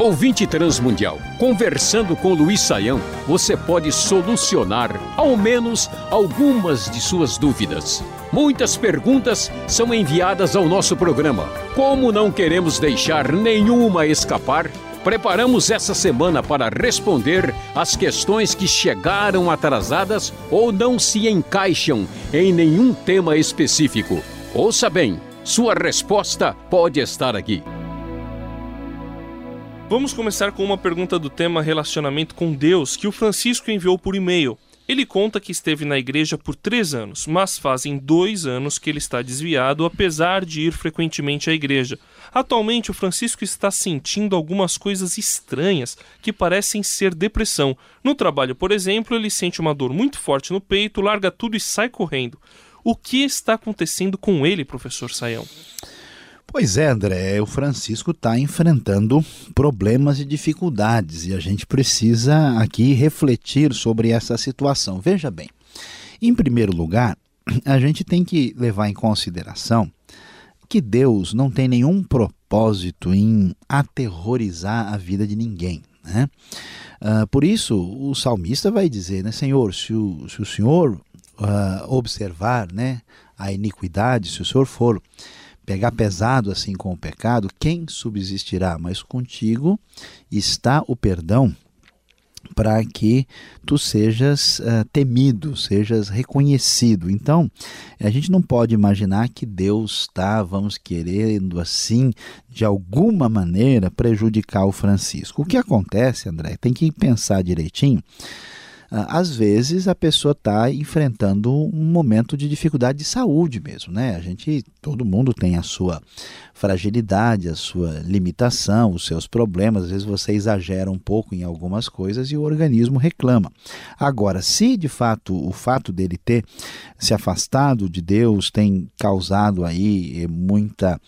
Ouvinte Transmundial, conversando com Luiz Saião, você pode solucionar ao menos algumas de suas dúvidas. Muitas perguntas são enviadas ao nosso programa. Como não queremos deixar nenhuma escapar, preparamos essa semana para responder as questões que chegaram atrasadas ou não se encaixam em nenhum tema específico. Ouça bem, sua resposta pode estar aqui. Vamos começar com uma pergunta do tema relacionamento com Deus que o Francisco enviou por e-mail. Ele conta que esteve na igreja por três anos, mas fazem dois anos que ele está desviado, apesar de ir frequentemente à igreja. Atualmente, o Francisco está sentindo algumas coisas estranhas que parecem ser depressão. No trabalho, por exemplo, ele sente uma dor muito forte no peito, larga tudo e sai correndo. O que está acontecendo com ele, professor Saião? Pois é, André, o Francisco está enfrentando problemas e dificuldades e a gente precisa aqui refletir sobre essa situação. Veja bem, em primeiro lugar, a gente tem que levar em consideração que Deus não tem nenhum propósito em aterrorizar a vida de ninguém. Né? Uh, por isso, o salmista vai dizer, né, Senhor, se o, se o Senhor uh, observar né, a iniquidade, se o Senhor for pegar pesado assim com o pecado, quem subsistirá? Mas contigo está o perdão para que tu sejas uh, temido, sejas reconhecido. Então, a gente não pode imaginar que Deus está, vamos querendo assim, de alguma maneira prejudicar o Francisco. O que acontece, André, tem que pensar direitinho às vezes a pessoa está enfrentando um momento de dificuldade de saúde mesmo, né? A gente, todo mundo tem a sua fragilidade, a sua limitação, os seus problemas. Às vezes você exagera um pouco em algumas coisas e o organismo reclama. Agora, se de fato o fato dele ter se afastado de Deus tem causado aí eh, muita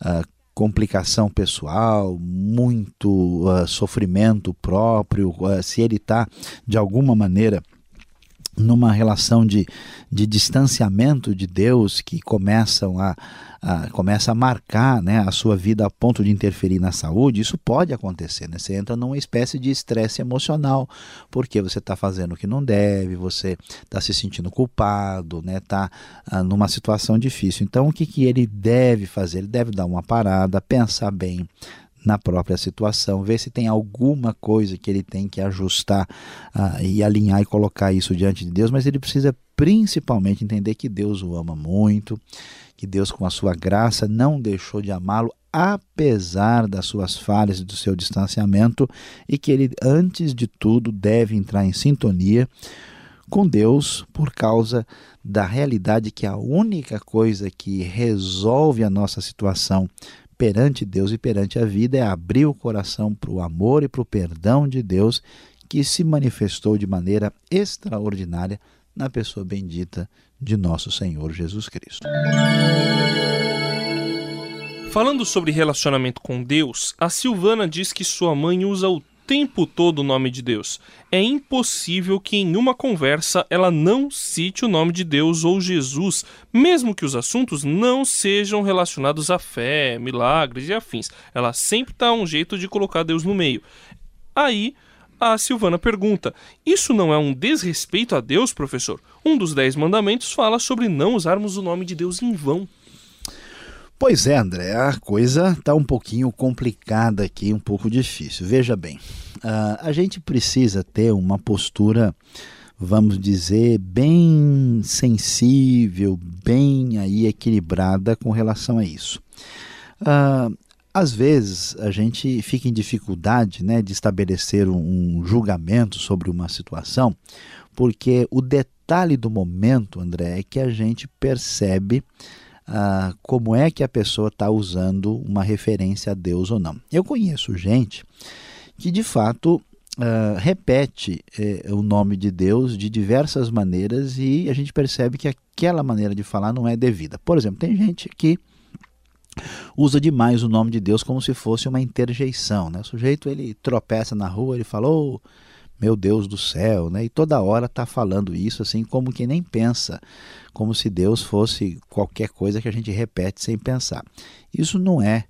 uh, complicação pessoal, muito uh, sofrimento próprio, uh, se ele está de alguma maneira numa relação de, de distanciamento de Deus que começam a, a, começa a marcar né, a sua vida a ponto de interferir na saúde, isso pode acontecer. Né? Você entra numa espécie de estresse emocional, porque você está fazendo o que não deve, você está se sentindo culpado, está né, tá, ah, numa situação difícil. Então, o que, que ele deve fazer? Ele deve dar uma parada, pensar bem, na própria situação, ver se tem alguma coisa que ele tem que ajustar uh, e alinhar e colocar isso diante de Deus, mas ele precisa principalmente entender que Deus o ama muito, que Deus, com a sua graça, não deixou de amá-lo, apesar das suas falhas e do seu distanciamento, e que ele, antes de tudo, deve entrar em sintonia com Deus por causa da realidade que a única coisa que resolve a nossa situação perante Deus e perante a vida é abrir o coração para o amor e para o perdão de Deus que se manifestou de maneira extraordinária na pessoa bendita de nosso Senhor Jesus Cristo. Falando sobre relacionamento com Deus, a Silvana diz que sua mãe usa o tempo todo o nome de Deus. É impossível que em uma conversa ela não cite o nome de Deus ou Jesus, mesmo que os assuntos não sejam relacionados à fé, milagres e afins. Ela sempre dá um jeito de colocar Deus no meio. Aí a Silvana pergunta: Isso não é um desrespeito a Deus, professor? Um dos dez mandamentos fala sobre não usarmos o nome de Deus em vão. Pois é, André, a coisa está um pouquinho complicada aqui, um pouco difícil. Veja bem, uh, a gente precisa ter uma postura, vamos dizer, bem sensível, bem aí equilibrada com relação a isso. Uh, às vezes a gente fica em dificuldade né, de estabelecer um, um julgamento sobre uma situação, porque o detalhe do momento, André, é que a gente percebe ah, como é que a pessoa está usando uma referência a Deus ou não. Eu conheço gente que de fato Uh, repete eh, o nome de Deus de diversas maneiras e a gente percebe que aquela maneira de falar não é devida. Por exemplo, tem gente que usa demais o nome de Deus como se fosse uma interjeição. Né? O sujeito ele tropeça na rua, ele fala, oh, meu Deus do céu, né? e toda hora está falando isso assim como que nem pensa como se Deus fosse qualquer coisa que a gente repete sem pensar. Isso não é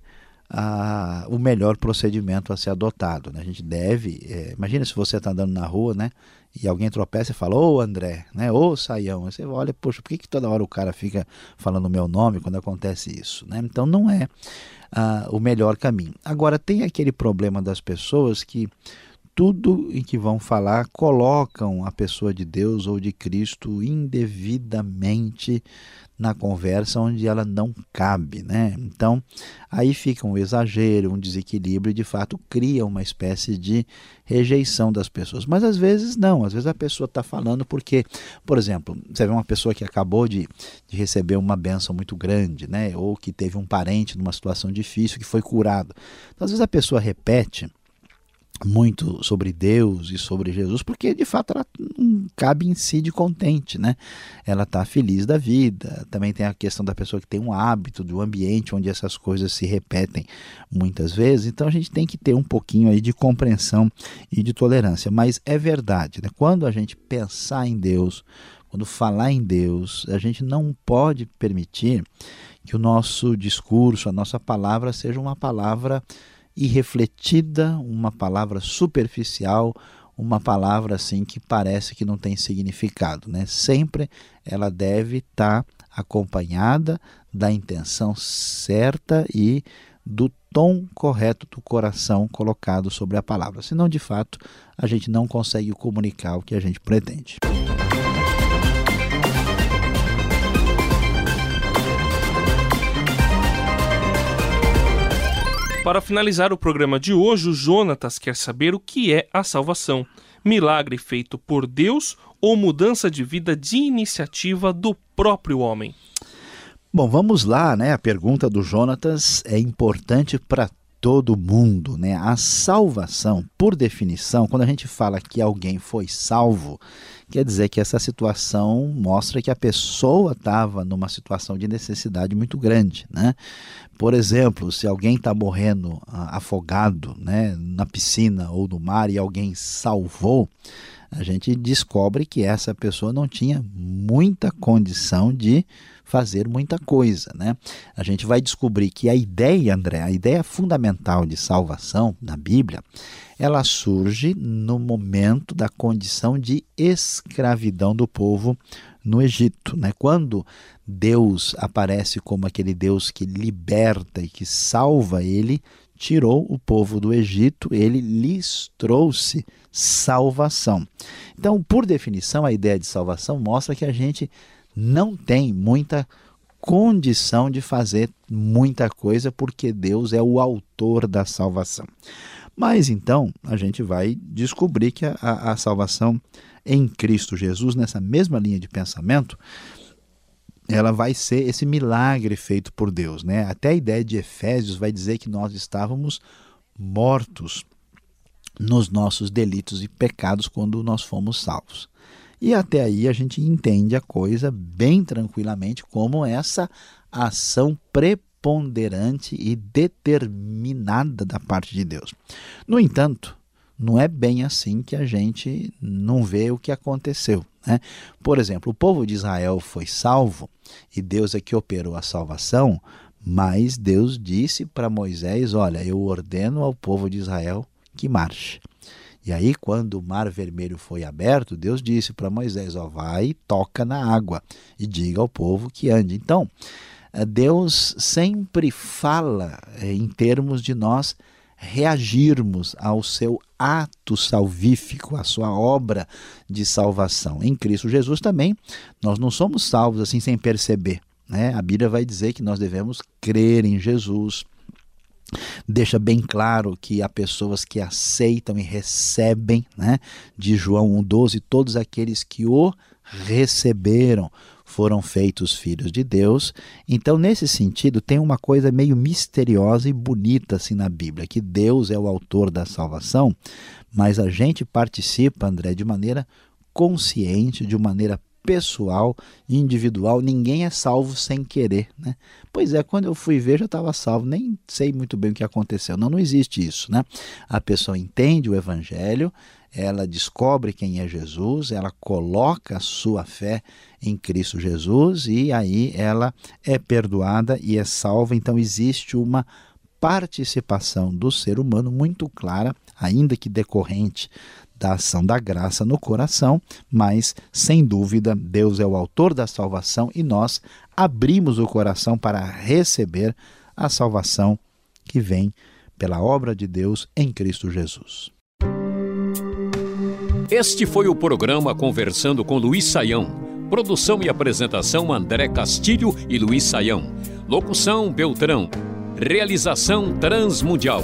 a, o melhor procedimento a ser adotado. Né? A gente deve, é, imagina se você está andando na rua, né? E alguém tropeça e fala, ô André, né? Ô Saião. Você olha, poxa, por que, que toda hora o cara fica falando o meu nome quando acontece isso? Né? Então não é o melhor caminho. Agora, tem aquele problema das pessoas que tudo em que vão falar colocam a pessoa de Deus ou de Cristo indevidamente na conversa onde ela não cabe, né? Então, aí fica um exagero, um desequilíbrio e de fato cria uma espécie de rejeição das pessoas. Mas às vezes não, às vezes a pessoa está falando porque, por exemplo, você vê uma pessoa que acabou de, de receber uma benção muito grande, né? Ou que teve um parente numa situação difícil que foi curado. Então, às vezes a pessoa repete muito sobre Deus e sobre Jesus, porque de fato ela não cabe em si de contente, né? Ela está feliz da vida. Também tem a questão da pessoa que tem um hábito, um ambiente onde essas coisas se repetem muitas vezes. Então a gente tem que ter um pouquinho aí de compreensão e de tolerância. Mas é verdade, né? Quando a gente pensar em Deus, quando falar em Deus, a gente não pode permitir que o nosso discurso, a nossa palavra seja uma palavra irrefletida, uma palavra superficial, uma palavra assim que parece que não tem significado, né? Sempre ela deve estar tá acompanhada da intenção certa e do tom correto do coração colocado sobre a palavra. Senão, de fato, a gente não consegue comunicar o que a gente pretende. Para finalizar o programa de hoje, o Jonatas quer saber o que é a salvação. Milagre feito por Deus ou mudança de vida de iniciativa do próprio homem? Bom, vamos lá, né? A pergunta do Jonatas é importante para todo mundo, né? A salvação, por definição, quando a gente fala que alguém foi salvo, quer dizer que essa situação mostra que a pessoa estava numa situação de necessidade muito grande, né? Por exemplo, se alguém está morrendo ah, afogado, né, na piscina ou no mar e alguém salvou, a gente descobre que essa pessoa não tinha muita condição de fazer muita coisa. Né? A gente vai descobrir que a ideia, André, a ideia fundamental de salvação na Bíblia, ela surge no momento da condição de escravidão do povo no Egito. Né? Quando Deus aparece como aquele Deus que liberta e que salva ele, tirou o povo do Egito, ele lhes trouxe salvação. Então, por definição, a ideia de salvação mostra que a gente não tem muita condição de fazer muita coisa porque Deus é o autor da salvação. Mas então a gente vai descobrir que a, a, salvação em Cristo Jesus, nessa mesma linha de pensamento, ela vai ser esse milagre feito por Deus. Né? Até a ideia de Efésios vai dizer que nós estávamos mortos nos nossos delitos e pecados quando nós fomos salvos. E até aí a gente entende a coisa bem tranquilamente como essa ação preponderante e determinada da parte de Deus. No entanto, não é bem assim que a gente não vê o que aconteceu. Né? Por exemplo, o povo de Israel foi salvo e Deus é que operou a salvação, mas Deus disse para Moisés: Olha, eu ordeno ao povo de Israel que marche. E aí, quando o mar vermelho foi aberto, Deus disse para Moisés: Ó, vai e toca na água e diga ao povo que ande. Então, eh, Deus sempre fala eh, em termos de nós reagirmos ao seu ato salvífico, à sua obra de salvação. Em Cristo Jesus também, nós não somos salvos assim sem perceber. Né? A Bíblia vai dizer que nós devemos crer em Jesus, deixa bem claro que há pessoas que aceitam e recebem, né? De João 1,12, todos aqueles que o receberam foram feitos filhos de Deus. Então, nesse sentido, tem uma coisa meio misteriosa e bonita assim na Bíblia, que Deus é o autor da salvação, mas a gente participa, André, de maneira consciente, de maneira pessoal, individual, ninguém é salvo sem querer, né? Pois é, quando eu fui ver já estava salvo, nem sei muito bem o que aconteceu. Não, não existe isso, né? A pessoa entende o evangelho, ela descobre quem é Jesus, ela coloca a sua fé em Cristo Jesus e aí ela é perdoada e é salva. Então existe uma participação do ser humano muito clara, ainda que decorrente da ação da graça no coração, mas sem dúvida Deus é o autor da salvação e nós abrimos o coração para receber a salvação que vem pela obra de Deus em Cristo Jesus. Este foi o programa Conversando com Luiz Saião. Produção e apresentação André Castilho e Luiz Saião. Locução Beltrão. Realização Transmundial.